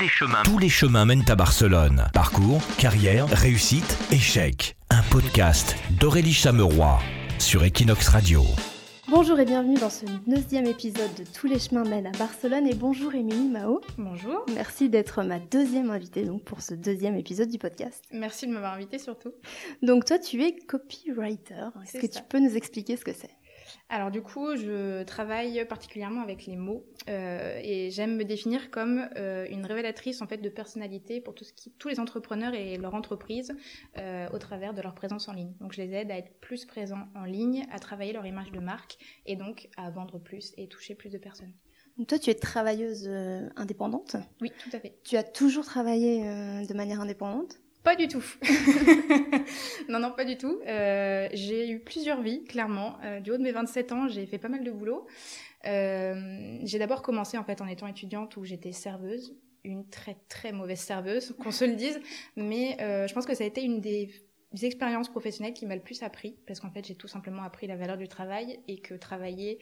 les chemins. Tous les chemins mènent à Barcelone. Parcours, carrière, réussite, échec. Un podcast d'Aurélie Chameroy sur Equinox Radio. Bonjour et bienvenue dans ce deuxième épisode de Tous les chemins mènent à Barcelone et bonjour Émilie Mao. Bonjour. Merci d'être ma deuxième invitée donc pour ce deuxième épisode du podcast. Merci de m'avoir invitée surtout. Donc toi tu es copywriter. Est-ce que tu peux nous expliquer ce que c'est? Alors du coup, je travaille particulièrement avec les mots euh, et j'aime me définir comme euh, une révélatrice en fait de personnalité pour tout ce qui, tous les entrepreneurs et leur entreprise euh, au travers de leur présence en ligne. Donc je les aide à être plus présents en ligne, à travailler leur image de marque et donc à vendre plus et toucher plus de personnes. Donc toi, tu es travailleuse indépendante? Oui, tout à fait. Tu as toujours travaillé de manière indépendante? Pas du tout. non, non, pas du tout. Euh, j'ai eu plusieurs vies, clairement. Euh, du haut de mes 27 ans, j'ai fait pas mal de boulot. Euh, j'ai d'abord commencé en fait en étant étudiante où j'étais serveuse, une très très mauvaise serveuse, qu'on se le dise. Mais je pense que ça a été une des expériences professionnelles qui m'a le plus appris, parce qu'en fait j'ai tout simplement appris la valeur du travail et que travailler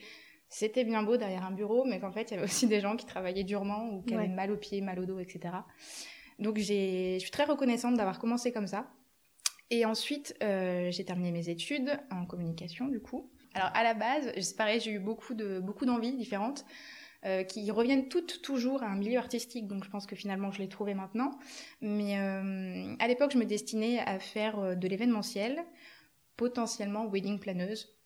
c'était bien beau derrière un bureau, mais qu'en fait il y avait aussi des gens qui travaillaient durement ou qui avaient mal aux pieds, mal au dos, etc. Donc je suis très reconnaissante d'avoir commencé comme ça. Et ensuite, euh, j'ai terminé mes études en communication, du coup. Alors à la base, c'est pareil, j'ai eu beaucoup de beaucoup d'envies différentes euh, qui reviennent toutes toujours à un milieu artistique. Donc je pense que finalement je l'ai trouvé maintenant. Mais euh, à l'époque, je me destinais à faire de l'événementiel, potentiellement wedding planeuse.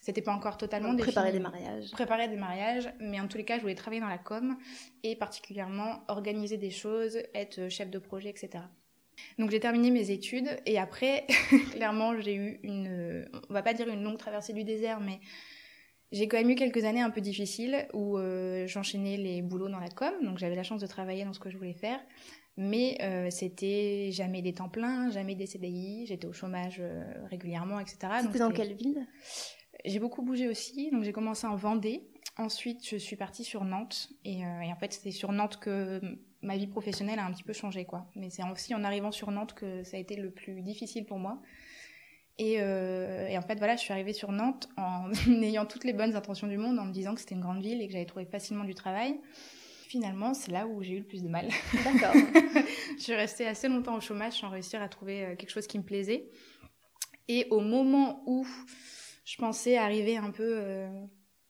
C'était pas encore totalement défini. Préparer des mariages. Préparer des mariages, mais en tous les cas, je voulais travailler dans la com et particulièrement organiser des choses, être chef de projet, etc. Donc j'ai terminé mes études et après, clairement, j'ai eu une, on va pas dire une longue traversée du désert, mais j'ai quand même eu quelques années un peu difficiles où euh, j'enchaînais les boulots dans la com, donc j'avais la chance de travailler dans ce que je voulais faire, mais euh, c'était jamais des temps pleins, jamais des CDI, j'étais au chômage euh, régulièrement, etc. C'était dans quelle ville? J'ai beaucoup bougé aussi, donc j'ai commencé en Vendée. Ensuite, je suis partie sur Nantes. Et, euh, en fait, c'est sur Nantes que ma vie professionnelle a un petit peu changé, quoi. Mais c'est aussi en arrivant sur Nantes que ça a été le plus difficile pour moi. Et, euh, et en fait, voilà, je suis arrivée sur Nantes en ayant toutes les bonnes intentions du monde, en me disant que c'était une grande ville et que j'allais trouver facilement du travail. Finalement, c'est là où j'ai eu le plus de mal. D'accord. je suis restée assez longtemps au chômage sans réussir à trouver euh, quelque chose qui me plaisait. Et au moment où je pensais arriver un peu, euh,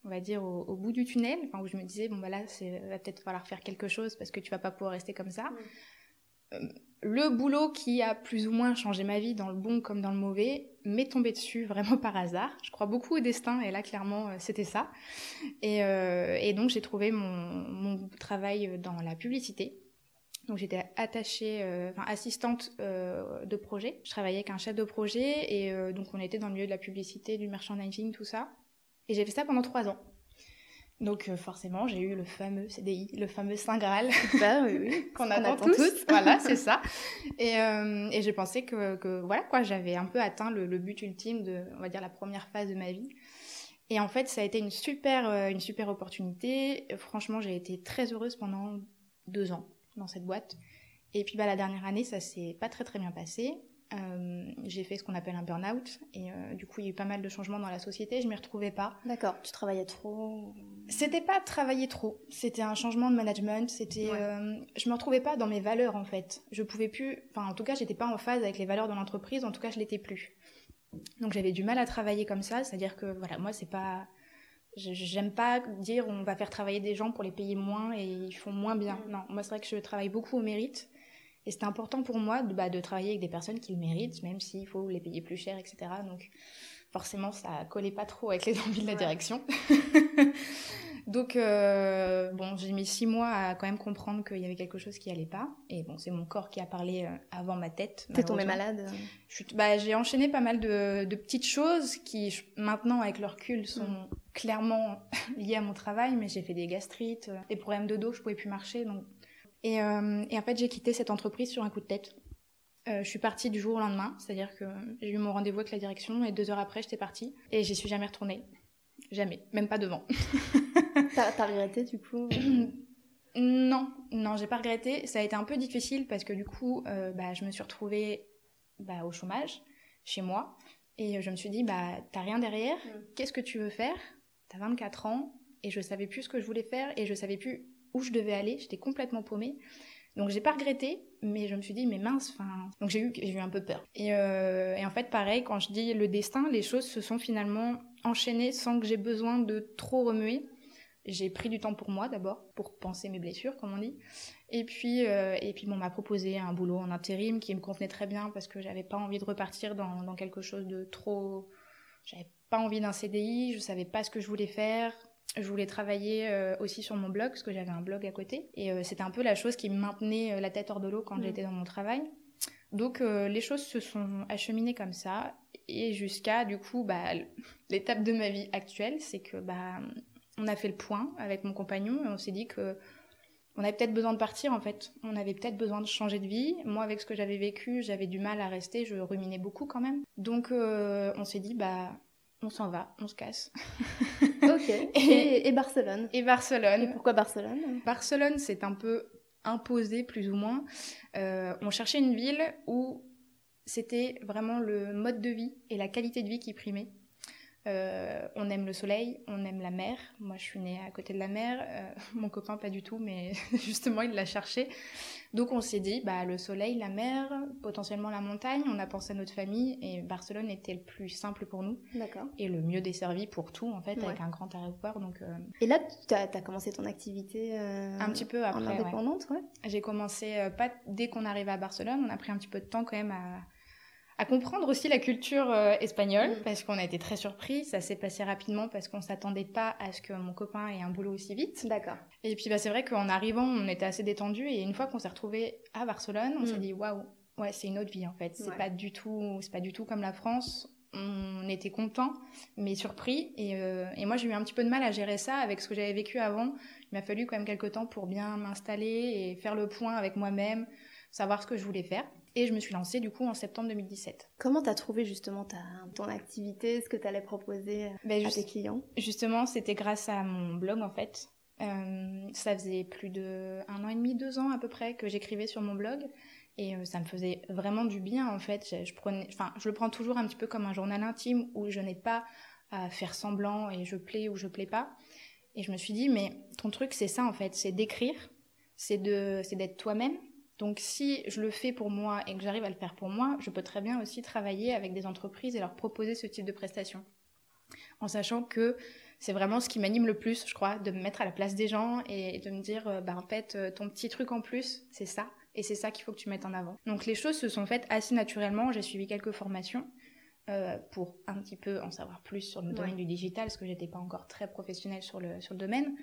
on va dire, au, bout du tunnel, enfin, où je me disais, bon, bah là, il va peut-être falloir faire quelque chose parce que tu vas pas pouvoir rester comme ça. Euh, le boulot qui a plus ou moins changé ma vie dans le bon comme dans le mauvais m'est tombé dessus vraiment par hasard. Je crois beaucoup au destin et là clairement euh, c'était ça. Et, et, donc j'ai trouvé mon, mon, travail dans la publicité. Donc j'étais attachée, euh, enfin assistante euh, de projet. Je travaillais avec un chef de projet et euh, donc on était dans le milieu de la publicité, du merchandising, tout ça. Et j'ai fait ça pendant trois ans. Donc forcément, j'ai eu le fameux CDI, le fameux Saint Graal bah, oui, oui. qu'on attend, tous. voilà, c'est ça. Et, et j'ai pensé que, que, voilà quoi, j'avais un peu atteint le, le, but ultime de, on va dire, la première phase de ma vie. Et en fait, ça a été une super, une super opportunité. Franchement, j'ai été très heureuse pendant deux ans dans cette boîte. Et puis bah, la dernière année, ça s'est pas très très bien passé. Euh, j'ai fait ce qu'on appelle un burn-out et euh, du coup il y a eu pas mal de changements dans la société, je m'y retrouvais pas. D'accord, tu travaillais trop C'était pas travailler trop, c'était un changement de management, c'était euh, je me retrouvais pas dans mes valeurs en fait. Je pouvais plus enfin en tout cas, j'étais pas en phase avec les valeurs de l'entreprise, en tout cas, je l'étais plus. Donc j'avais du mal à travailler comme ça, c'est-à-dire que voilà, moi c'est pas J'aime pas dire on va faire travailler des gens pour les payer moins et ils font moins bien. Mm. Non, moi c'est vrai que je travaille beaucoup au mérite. Et c'est important pour moi de, bah, de travailler avec des personnes qui le méritent, même s'il faut les payer plus cher, etc. Donc forcément, ça collait pas trop avec les envies de la direction. Donc, euh, bon, j'ai mis six mois à quand même comprendre qu'il y avait quelque chose qui allait pas. Et bon, c'est mon corps qui a parlé euh, avant ma tête. T'es tombée malade bah, J'ai enchaîné pas mal de, de, petites choses qui, maintenant, avec le recul, sont mm. clairement liées à mon travail. Mais j'ai fait des gastrites, euh, des problèmes de dos, je pouvais plus marcher. Donc... Et, et en fait, j'ai quitté cette entreprise sur un coup de tête. je suis partie du jour au lendemain, c'est-à-dire que j'ai eu mon rendez-vous avec la direction et deux heures après, j'étais partie et j'y suis jamais retournée. Jamais, même pas devant. T'as regretté du coup Non, non, j'ai pas regretté. Ça a été un peu difficile parce que du coup, euh, bah, je me suis retrouvée bah, au chômage chez moi et je me suis dit, bah, t'as rien derrière, mm. qu'est-ce que tu veux faire? T'as 24 ans et je savais plus ce que je voulais faire et je savais plus où je devais aller, j'étais complètement paumée. Donc j'ai pas regretté, mais je me suis dit mais mince, enfin donc j'ai eu j'ai eu un peu peur. Et, euh, et, en fait pareil quand je dis le destin, les choses se sont finalement enchaînées sans que j'ai besoin de trop remuer. J'ai pris du temps pour moi d'abord pour penser mes blessures comme on dit. Et puis euh, et puis bon, on m'a proposé un boulot en intérim qui me convenait très bien parce que j'avais pas envie de repartir dans, dans quelque chose de trop j'avais pas envie d'un CDI, je savais pas ce que je voulais faire. Je voulais travailler euh, aussi sur mon blog, parce que j'avais un blog à côté. Et euh, c'était un peu la chose qui me maintenait euh, la tête hors de l'eau quand mm. j'étais dans mon travail. Donc les choses se sont acheminées comme ça. Et jusqu'à, du coup, bah, l'étape de ma vie actuelle, c'est que bah, on a fait le point avec mon compagnon et on s'est dit que on avait peut-être besoin de partir en fait. On avait peut-être besoin de changer de vie. Moi, avec ce que j'avais vécu, j'avais du mal à rester. Je ruminais beaucoup quand même. Donc, on s'est dit, bah, on s'en va, on se casse. ok. Et, Barcelone Et Barcelone. Et pourquoi Barcelone? Barcelone, c'est un peu imposé plus ou moins. Euh, on cherchait une ville où c'était vraiment le mode de vie et la qualité de vie qui primait. Euh, on aime le soleil, on aime la mer. Moi, je suis née à côté de la mer. Euh, mon copain, pas du tout, mais justement, il l'a cherché. Donc, on s'est dit, bah, le soleil, la mer, potentiellement la montagne. On a pensé à notre famille et Barcelone était le plus simple pour nous. D'accord. Et le mieux desservi pour tout, en fait, avec un grand aéroport. Donc, euh, Et là, tu as, commencé ton activité un petit peu après, en indépendante, ouais. J'ai commencé pas dès qu'on arrivait à Barcelone. On a pris un petit peu de temps quand même à à comprendre aussi la culture euh, espagnole mm. parce qu'on a été très surpris. Ça s'est passé rapidement parce qu'on s'attendait pas à ce que mon copain ait un boulot aussi vite. D'accord. Et puis bah, c'est vrai qu'en arrivant, on était assez détendu et une fois qu'on s'est retrouvé à Barcelone, on s'est mm. dit waouh, ouais, c'est une autre vie en fait. C'est pas du tout, c'est pas du tout comme la France. On était content, mais surpris. Et, euh, et moi, j'ai eu un petit peu de mal à gérer ça avec ce que j'avais vécu avant. Il m'a fallu quand même quelques temps pour bien m'installer et faire le point avec moi-même, savoir ce que je voulais faire. Et je me suis lancée du coup en septembre 2017. Comment tu as trouvé justement ta, ton activité, ce que tu allais proposer euh, ben, à tes clients? Justement, c'était grâce à mon blog en fait. Euh, ça faisait plus de un an et demi, deux ans à peu près que j'écrivais sur mon blog. Et euh, ça me faisait vraiment du bien en fait. Je, prenais, enfin, je le prends toujours un petit peu comme un journal intime où je n'ai pas à faire semblant et je plais ou je plais pas. Et je me suis dit, mais ton truc c'est ça en fait, c'est d'écrire, c'est de, c'est d'être toi-même donc si je le fais pour moi et que j'arrive à le faire pour moi, je peux très bien aussi travailler avec des entreprises et leur proposer ce type de prestation. En sachant que c'est vraiment ce qui m'anime le plus, je crois, de me mettre à la place des gens et de me dire, euh, bah en fait, euh, ton petit truc en plus, c'est ça. Et c'est ça qu'il faut que tu mettes en avant. Donc les choses se sont faites assez naturellement. J'ai suivi quelques formations euh, pour un petit peu en savoir plus sur le domaine du digital, parce que j'étais pas encore très professionnelle sur le, sur le domaine.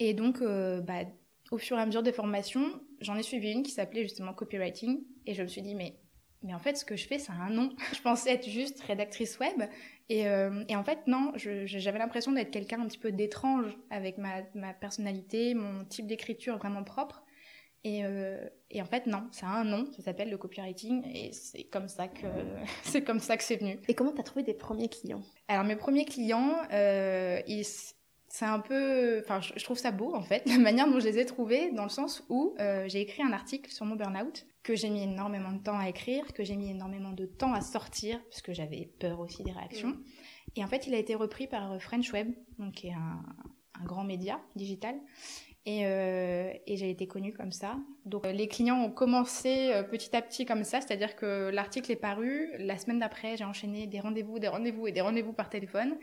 Et donc, bah, au fur et à mesure des formations, j'en ai suivi une qui s'appelait justement copywriting et je me suis dit mais mais en fait ce que je fais ça a un nom. Je pensais être juste rédactrice web et, euh, et en fait non, j'avais l'impression d'être quelqu'un un petit peu d'étrange avec ma, ma, personnalité, mon type d'écriture vraiment propre. Et, euh, et, en fait non, ça a un nom, ça s'appelle le copywriting et c'est comme ça que c'est comme ça que c'est venu. Et comment tu as trouvé des premiers clients? Alors mes premiers clients, euh, ils c'est un peu, enfin, je trouve ça beau en fait, la manière dont je les ai trouvés, dans le sens où euh, j'ai écrit un article sur mon burn-out que j'ai mis énormément de temps à écrire, que j'ai mis énormément de temps à sortir, parce que j'avais peur aussi des réactions. Mm. Et en fait, il a été repris par euh, French Web, donc qui est un, grand média digital. Et, euh, et j'ai été connue comme ça. Donc les clients ont commencé petit à petit comme ça, c'est-à-dire que l'article est paru, la semaine d'après j'ai enchaîné des rendez-vous, des rendez-vous et des rendez-vous par téléphone.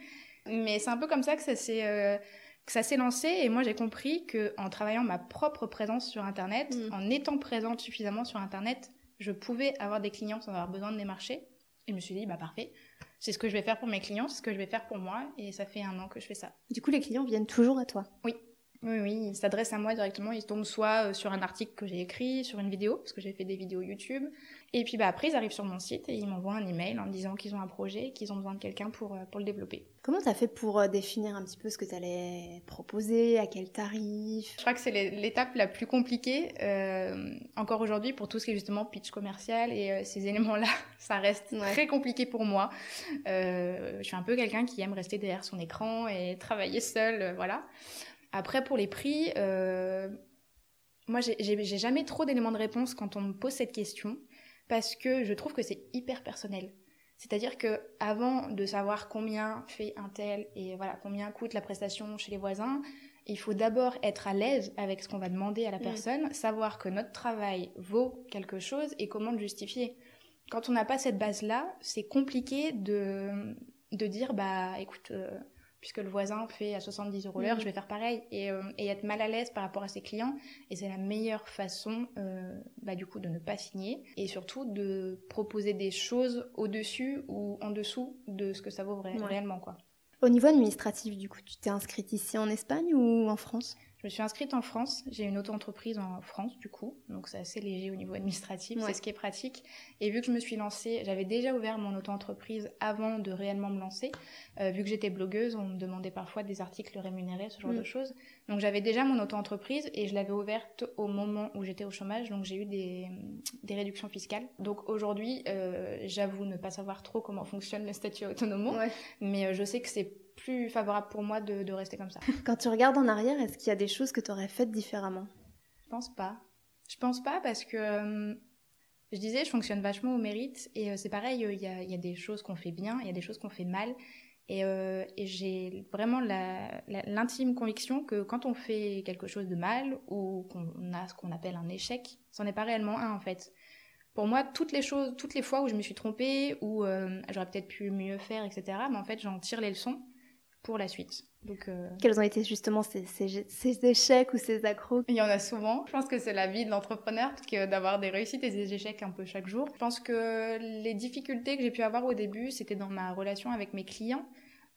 Mais c'est un peu comme ça que ça s'est euh, que ça s'est lancé et moi j'ai compris que en travaillant ma propre présence sur internet, mm. en étant présente suffisamment sur internet, je pouvais avoir des clients sans avoir besoin de démarcher. Et je me suis dit bah parfait, c'est ce que je vais faire pour mes clients, c'est ce que je vais faire pour moi et ça fait un an que je fais ça. Du coup les clients viennent toujours à toi? Oui. Oui, oui, ils s'adressent à moi directement. Ils tombent soit euh, sur un article que j'ai écrit, sur une vidéo, parce que j'ai fait des vidéos YouTube, et puis bah, après, ils arrivent sur mon site et ils m'envoient un email en me disant qu'ils ont un projet et qu'ils ont besoin de quelqu'un pour, euh, pour le développer. Comment tu as fait pour euh, définir un petit peu ce que tu allais proposer, à quel tarif? Je crois que c'est l'étape la plus compliquée euh, encore aujourd'hui pour tout ce qui est justement pitch commercial et ces éléments-là, ça reste très compliqué pour moi. je suis un peu quelqu'un qui aime rester derrière son écran et travailler seul, voilà. Après, pour les prix, moi, j'ai jamais trop d'éléments de réponse quand on me pose cette question parce que je trouve que c'est hyper personnel. C'est-à-dire que avant de savoir combien fait un tel et voilà combien coûte la prestation chez les voisins, il faut d'abord être à l'aise avec ce qu'on va demander à la personne, savoir que notre travail vaut quelque chose et comment le justifier. Quand on n'a pas cette base-là, c'est compliqué de, de dire, bah écoute, euh, puisque le voisin fait à 70 euros l'heure, je vais faire pareil, et, euh, et, être mal à l'aise par rapport à ses clients. Et c'est la meilleure façon, euh, bah, du coup, de ne pas signer, et surtout de proposer des choses au-dessus ou en dessous de ce que ça vaut réellement, quoi. Au niveau administratif, du coup, tu t'es inscrite ici en Espagne ou en France? Me suis inscrite en France. J'ai une auto-entreprise en France, du coup. Donc, c'est assez léger au niveau administratif. C'est ce qui est pratique. Et vu que je me suis lancée, j'avais déjà ouvert mon auto-entreprise avant de réellement me lancer. Euh, vu que j'étais blogueuse, on me demandait parfois des articles rémunérés, ce genre de mm. choses. Donc, j'avais déjà mon auto-entreprise et je l'avais ouverte au moment où j'étais au chômage. Donc, j'ai eu des, des, réductions fiscales. Donc, aujourd'hui, euh, j'avoue ne pas savoir trop comment fonctionne le statut autonome. Mais euh, je sais que c'est plus favorable pour moi de, rester comme ça. Quand tu regardes en arrière, est-ce qu'il y a des choses que tu aurais faites différemment? Je pense pas. Je pense pas parce que euh, je disais, je fonctionne vachement au mérite et euh, c'est pareil, il y, a, des choses qu'on fait bien, il y a des choses qu'on fait mal. Et, euh, j'ai vraiment l'intime conviction que quand on fait quelque chose de mal ou qu'on a ce qu'on appelle un échec, c'en est pas réellement un en fait. Pour moi, toutes les choses, toutes les fois où je me suis trompée ou j'aurais peut-être pu mieux faire, etc., mais en fait, j'en tire les leçons pour la suite. Donc, euh, Quels ont été justement ces, ces, échecs ou ces accros Il y en a souvent. Je pense que c'est la vie de l'entrepreneur d'avoir des réussites et des échecs un peu chaque jour. Je pense que les difficultés que j'ai pu avoir au début, c'était dans ma relation avec mes clients.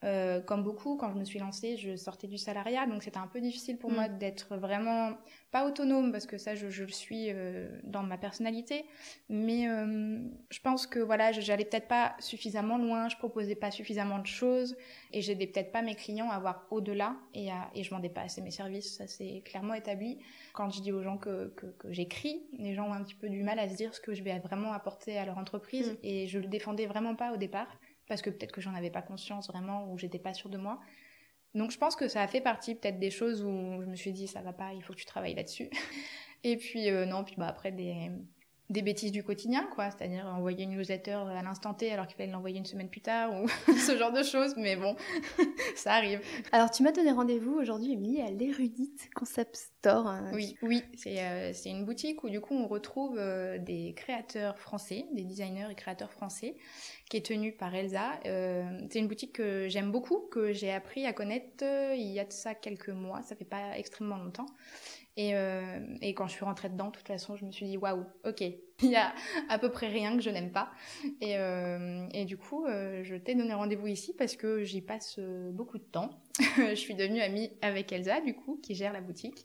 Euh, comme beaucoup, quand je me suis lancée, je sortais du salariat, donc c'était un peu difficile pour mm. moi d'être vraiment pas autonome parce que ça, je, je le suis euh, dans ma personnalité. Mais euh, je pense que voilà, j'allais peut-être pas suffisamment loin, je proposais pas suffisamment de choses et j'aidais peut-être pas mes clients à voir au-delà et, à, et je vendais pas assez mes services. Ça c'est clairement établi. Quand je dis aux gens que, que, que j'écris, les gens ont un petit peu du mal à se dire ce que je vais vraiment apporter à leur entreprise mm. et je le défendais vraiment pas au départ parce que peut-être que j'en avais pas conscience vraiment ou j'étais pas sûre de moi. Donc je pense que ça a fait partie peut-être des choses où je me suis dit ça va pas, il faut que tu travailles là-dessus. Et puis euh, non, puis bah après des des bêtises du quotidien, quoi. C'est-à-dire envoyer une newsletter à l'instant T alors qu'il fallait l'envoyer une semaine plus tard ou ce genre de choses. Mais bon, ça arrive. Alors, tu m'as donné rendez-vous aujourd'hui, Emilie, à l'Erudite Concept Store. Hein. oui, oui. Euh, c'est une boutique où, du coup, on retrouve euh, des créateurs français, des designers et créateurs français, qui est tenue par Elsa. Euh, c'est une boutique que j'aime beaucoup, que j'ai appris à connaître il y a de ça quelques mois. Ça fait pas extrêmement longtemps. Et, euh, et, quand je suis rentrée dedans, de toute façon, je me suis dit waouh, ok, il y a à peu près rien que je n'aime pas. Et, euh, et, du coup, euh, je t'ai donné rendez-vous ici parce que j'y passe euh, beaucoup de temps. je suis devenue amie avec Elsa, du coup, qui gère la boutique.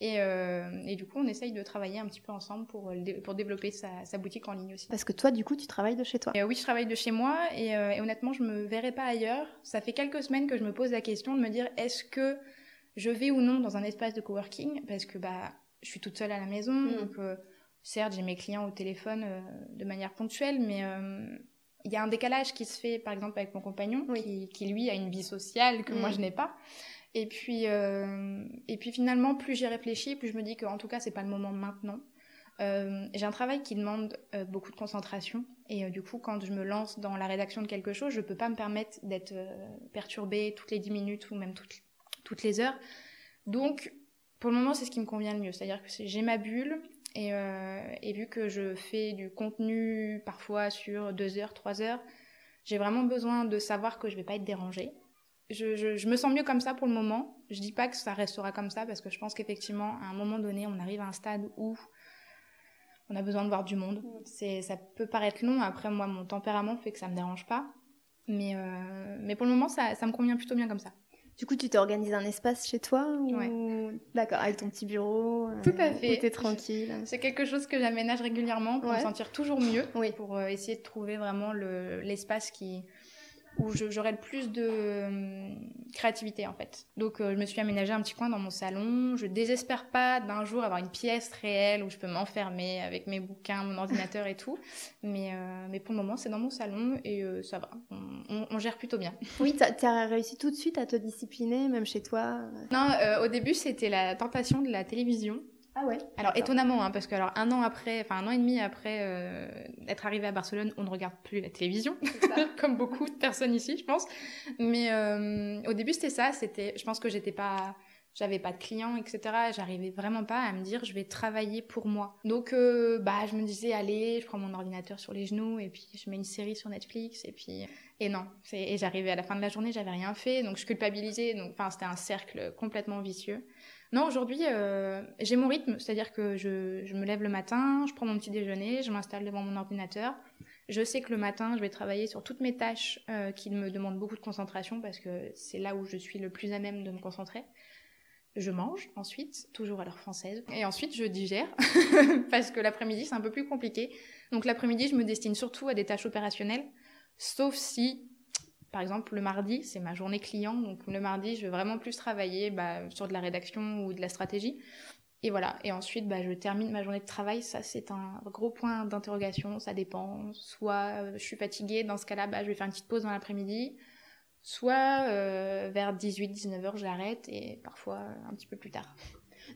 Et, euh, et, du coup, on essaye de travailler un petit peu ensemble pour, pour développer sa, sa, boutique en ligne aussi. Parce que toi, du coup, tu travailles de chez toi Oui, je travaille de chez moi et, et honnêtement, je me verrais pas ailleurs. Ça fait quelques semaines que je me pose la question de me dire est-ce que je vais ou non dans un espace de coworking parce que bah je suis toute seule à la maison. Mm. donc euh, certes j'ai mes clients au téléphone euh, de manière ponctuelle mais euh, il y a un décalage qui se fait par exemple avec mon compagnon qui, qui, lui a une vie sociale que moi mm. je n'ai pas. Et puis et puis finalement plus j'y réfléchis plus je me dis qu'en tout cas c'est pas le moment maintenant. J'ai un travail qui demande beaucoup de concentration. Et du coup quand je me lance dans la rédaction de quelque chose je peux pas me permettre d'être perturbée toutes les 10 minutes ou même toutes toutes les heures. Donc, pour le moment, c'est ce qui me convient le mieux. C'est-à-dire que j'ai ma bulle euh, et, vu que je fais du contenu parfois sur deux heures, trois heures, j'ai vraiment besoin de savoir que je vais pas être dérangée. Je, me sens mieux comme ça pour le moment. Je dis pas que ça restera comme ça parce que je pense qu'effectivement, à un moment donné, on arrive à un stade où on a besoin de voir du monde. C'est, ça peut paraître long. Après, moi, mon tempérament fait que ça me dérange pas. Mais, euh, mais pour le moment, ça, ça me convient plutôt bien comme ça. Du coup, tu t'organises un espace chez toi ou... D'accord, avec ton petit bureau. Tout à fait. Où t'es tranquille. C'est quelque chose que j'aménage régulièrement pour me sentir toujours mieux. Oui. Pour euh, essayer de trouver vraiment l'espace qui, où j'aurais le plus de euh, créativité en fait. Donc euh, je me suis aménagé un petit coin dans mon salon. Je désespère pas d'un jour avoir une pièce réelle où je peux m'enfermer avec mes bouquins, mon ordinateur et tout. Mais, euh, mais pour le moment c'est dans mon salon et ça va. On, on, gère plutôt bien. Oui, tu as réussi tout de suite à te discipliner même chez toi Non, au début c'était la tentation de la télévision. Ah ouais. Alors étonnamment, hein, parce que alors un an après, enfin un an et demi après euh, être arrivé à Barcelone, on ne regarde plus la télévision, comme beaucoup de personnes ici, je pense. Mais euh, au début c'était ça, c'était, je pense que j'étais pas j'avais pas de clients, etc. J'arrivais vraiment pas à me dire je vais travailler pour moi. Donc euh, bah je me disais allez, je prends mon ordinateur sur les genoux et puis je mets une série sur Netflix et puis et non. Et j'arrivais à la fin de la journée, j'avais rien fait, donc je culpabilisais. Donc enfin c'était un cercle complètement vicieux. Non, aujourd'hui, euh, j'ai mon rythme, c'est-à-dire que je, me lève le matin, je prends mon petit déjeuner, je m'installe devant mon ordinateur. Je sais que le matin, je vais travailler sur toutes mes tâches euh, qui me demandent beaucoup de concentration parce que c'est là où je suis le plus à même de me concentrer. Je mange ensuite, toujours à l'heure française. Et ensuite, je digère, parce que l'après-midi, c'est un peu plus compliqué. Donc l'après-midi, je me destine surtout à des tâches opérationnelles, sauf si, par exemple, le mardi, c'est ma journée client. Donc le mardi, je vais vraiment plus travailler bah, sur de la rédaction ou de la stratégie. Et voilà. Et ensuite, bah, je termine ma journée de travail. Ça, c'est un gros point d'interrogation. Ça dépend. Soit euh, je suis fatiguée. Dans ce cas-là, bah, je vais faire une petite pause dans l'après-midi soit euh, vers 18-19 heures j'arrête et parfois un petit peu plus tard.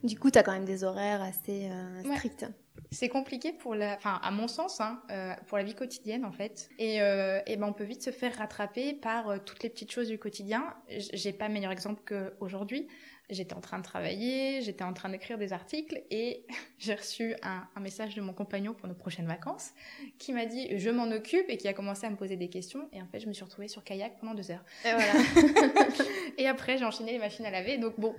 Du coup, tu as quand même des horaires assez euh, stricts. C'est compliqué pour la, enfin à mon sens, hein, euh, pour la vie quotidienne en fait. Et, et ben on peut vite se faire rattraper par toutes les petites choses du quotidien. J'ai pas meilleur exemple qu'aujourd'hui j'étais en train de travailler, j'étais en train d'écrire des articles et j'ai reçu un, message de mon compagnon pour nos prochaines vacances qui m'a dit je m'en occupe et qui a commencé à me poser des questions et en fait je me suis retrouvée sur kayak pendant deux heures. Et voilà. et après j'ai enchaîné les machines à laver donc bon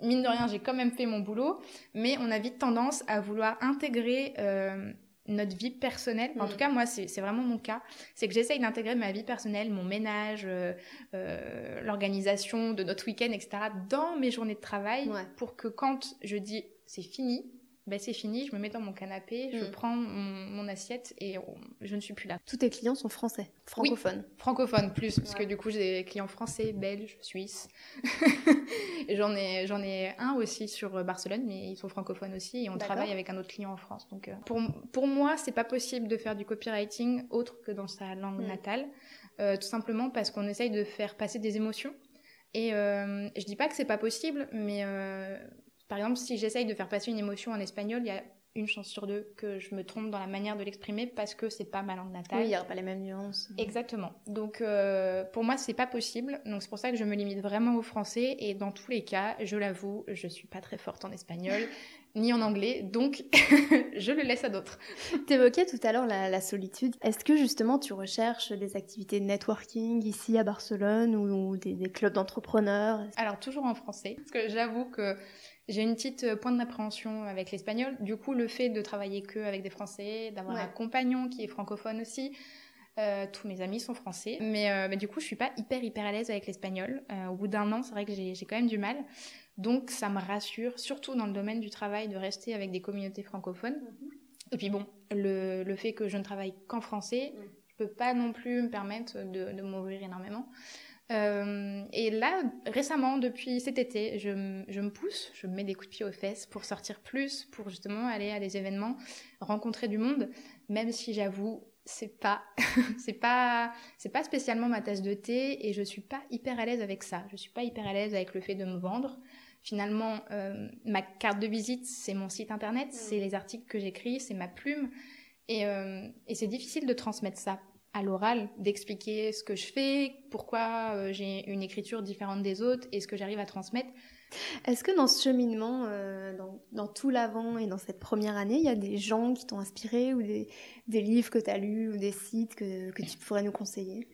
mine de rien j'ai quand même fait mon boulot mais on a vite tendance à vouloir intégrer euh, notre vie personnelle. En tout mm. cas, moi, c'est vraiment mon cas. C'est que j'essaye d'intégrer ma vie personnelle, mon ménage, euh, euh, l'organisation de notre week-end, etc., dans mes journées de travail pour que quand je dis c'est fini, ben c'est fini, je me mets dans mon canapé, je mm. prends mon, assiette et je ne suis plus là. Tous tes clients sont français, francophones. francophones plus, parce que du coup j'ai des clients français, belges, suisses. j'en ai j'en ai un aussi sur Barcelone, mais ils sont francophones aussi et on travaille avec un autre client en France. Donc euh, pour pour moi c'est pas possible de faire du copywriting autre que dans sa langue mm. natale, euh, tout simplement parce qu'on essaye de faire passer des émotions. Et euh, je dis pas que c'est pas possible, mais euh, par exemple, si j'essaye de faire passer une émotion en espagnol, il y a une chance sur deux que je me trompe dans la manière de l'exprimer parce que c'est pas ma langue natale. Oui, il n'y aura pas les mêmes nuances. Exactement. Donc euh, pour moi, c'est pas possible. Donc c'est pour ça que je me limite vraiment au français et dans tous les cas, je l'avoue, je suis pas très forte en espagnol ni en anglais, donc je le laisse à d'autres. Tu évoquais tout à l'heure la, solitude. Est-ce que justement tu recherches des activités de networking ici à Barcelone ou, des, des clubs d'entrepreneurs? Alors toujours en français, parce que j'avoue que j'ai une petite euh, pointe d'appréhension avec l'espagnol. Du coup, le fait de travailler que avec des Français, d'avoir un compagnon qui est francophone aussi, euh, tous mes amis sont français, mais, euh, mais, du coup, je suis pas hyper hyper à l'aise avec l'espagnol. Euh, au bout d'un an, c'est vrai que j'ai quand même du mal. Donc, ça me rassure, surtout dans le domaine du travail, de rester avec des communautés francophones. Et puis bon, le, le, fait que je ne travaille qu'en français, je je peux pas non plus me permettre de, de m'ouvrir énormément. Euh, et là, récemment, depuis cet été, je, je, me pousse, je me mets des coups de pied aux fesses pour sortir plus, pour justement aller à des événements, rencontrer du monde, même si j'avoue, c'est pas, c'est pas, c'est pas spécialement ma tasse de thé et je suis pas hyper à l'aise avec ça. Je suis pas hyper à l'aise avec le fait de me vendre. Finalement, euh, ma carte de visite, c'est mon site internet, mmh. c'est les articles que j'écris, c'est ma plume. Et, euh, et c'est difficile de transmettre ça à l'oral, d'expliquer ce que je fais, pourquoi euh, j'ai une écriture différente des autres et ce que j'arrive à transmettre. Est-ce que dans ce cheminement, euh, dans, tout l'avant et dans cette première année, il y a des gens qui t'ont inspiré ou des, livres que tu as lus ou des sites que, que tu pourrais nous conseiller?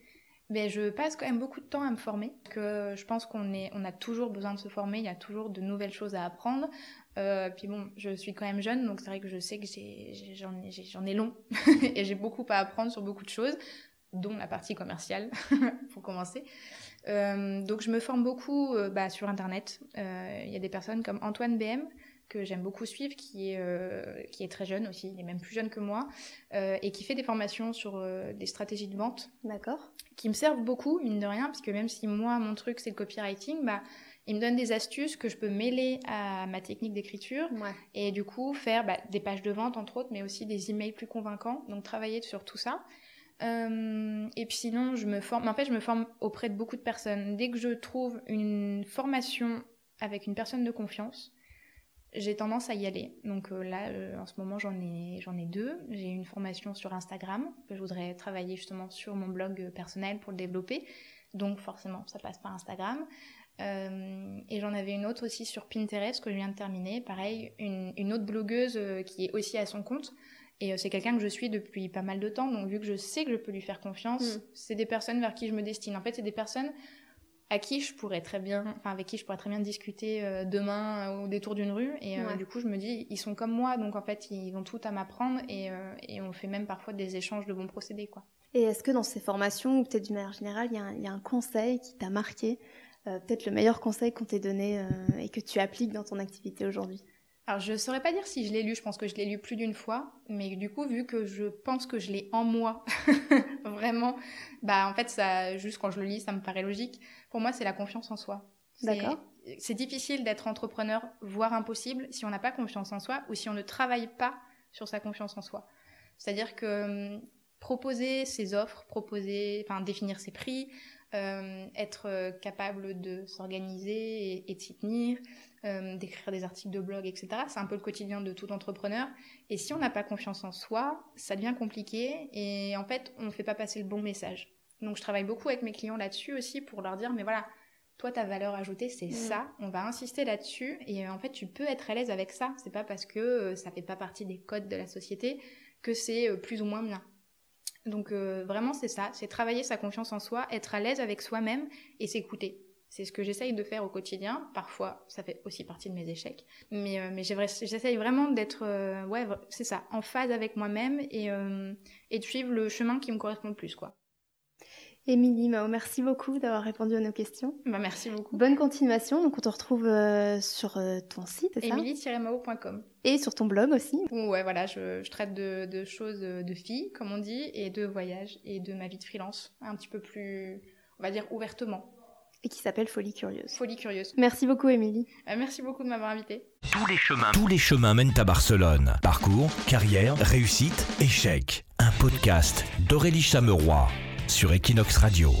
Mais je passe quand même beaucoup de temps à me former. Que je pense qu'on est, on a toujours besoin de se former. Il y a toujours de nouvelles choses à apprendre. Euh, puis bon, je suis quand même jeune, donc c'est vrai que je sais que j'en ai, j'en ai, long et j'ai beaucoup à apprendre sur beaucoup de choses, dont la partie commerciale, pour commencer. Euh, donc je me forme beaucoup euh, bah, sur Internet. Il y a des personnes comme Antoine BM que j'aime beaucoup suivre, qui est, qui est très jeune aussi, il est même plus jeune que moi, et qui fait des formations sur des stratégies de vente. D'accord. Qui me servent beaucoup, mine de rien, parce que même si moi, mon truc, c'est le copywriting, bah, il me donne des astuces que je peux mêler à ma technique d'écriture et du coup faire bah, des pages de vente entre autres, mais aussi des emails plus convaincants. Donc travailler sur tout ça. Euh, et puis sinon, je me forme. En fait, je me forme auprès de beaucoup de personnes. Dès que je trouve une formation avec une personne de confiance, j'ai tendance à y aller. Donc euh, là, euh, en ce moment, j'en ai, j'en ai deux. J'ai une formation sur Instagram que je voudrais travailler justement sur mon blog personnel pour le développer. Donc forcément, ça passe par Instagram. Et j'en avais une autre aussi sur Pinterest que je viens de terminer. Pareil, une, autre blogueuse qui est aussi à son compte. Et c'est quelqu'un que je suis depuis pas mal de temps. Donc vu que je sais que je peux lui faire confiance, mm. c'est des personnes vers qui je me destine. En fait, c'est des personnes à qui je pourrais très bien, enfin avec qui je pourrais très bien discuter euh, demain euh, au détour d'une rue. Et euh, du coup, je me dis, ils sont comme moi, donc en fait, ils ont tout à m'apprendre et, et, on fait même parfois des échanges de bons procédés, quoi. Et est-ce que dans ces formations, ou peut-être d'une manière générale, il y, a un conseil qui t'a marqué, peut-être le meilleur conseil qu'on t'ait donné et que tu appliques dans ton activité aujourd'hui alors, je saurais pas dire si je l'ai lu, je pense que je l'ai lu plus d'une fois, mais du coup, vu que je pense que je l'ai en moi, vraiment, bah en fait, ça, juste quand je le lis, ça me paraît logique. Pour moi, c'est la confiance en soi. D'accord. C'est difficile d'être entrepreneur, voire impossible, si on n'a pas confiance en soi ou si on ne travaille pas sur sa confiance en soi. C'est-à-dire que hum, proposer ses offres, proposer, enfin définir ses prix, euh, être euh, capable de s'organiser et, de s'y tenir, euh, d'écrire des articles de blog, etc. C'est un peu le quotidien de tout entrepreneur. Et si on n'a pas confiance en soi, ça devient compliqué et en fait, on ne fait pas passer le bon message. Donc je travaille beaucoup avec mes clients là-dessus aussi pour leur dire, mais voilà, toi, ta valeur ajoutée, c'est mm. ça. On va insister là-dessus. Et en fait, tu peux être à l'aise avec ça. C'est pas parce que ça fait pas partie des codes de la société que c'est plus ou moins bien. Donc euh, vraiment c'est ça, c'est travailler sa confiance en soi, être à l'aise avec soi-même et s'écouter. C'est ce que j'essaye de faire au quotidien. Parfois, ça fait aussi partie de mes échecs. Mais, euh, mais j'essaye vraiment d'être, euh, ouais, c'est ça, en phase avec moi-même et, et de suivre le chemin qui me correspond le plus, quoi. Émilie Mao, merci beaucoup d'avoir répondu à nos questions. Bah, merci beaucoup. Bonne continuation. Donc, on te retrouve euh, sur euh, ton site, c'est Émilie-mao.com. Et sur ton blog aussi. Ouais, voilà, je, traite de, choses euh, de filles, comme on dit, et de voyage et de ma vie de freelance, un petit peu plus, on va dire, ouvertement. Et qui s'appelle Folie Curieuse. Folie Curieuse. Merci beaucoup, Émilie. merci beaucoup de m'avoir invitée. Tous les chemins, tous les chemins mènent à Barcelone. Parcours, carrière, réussite, échec. Un podcast d'Aurélie Chameroy sur Equinox Radio.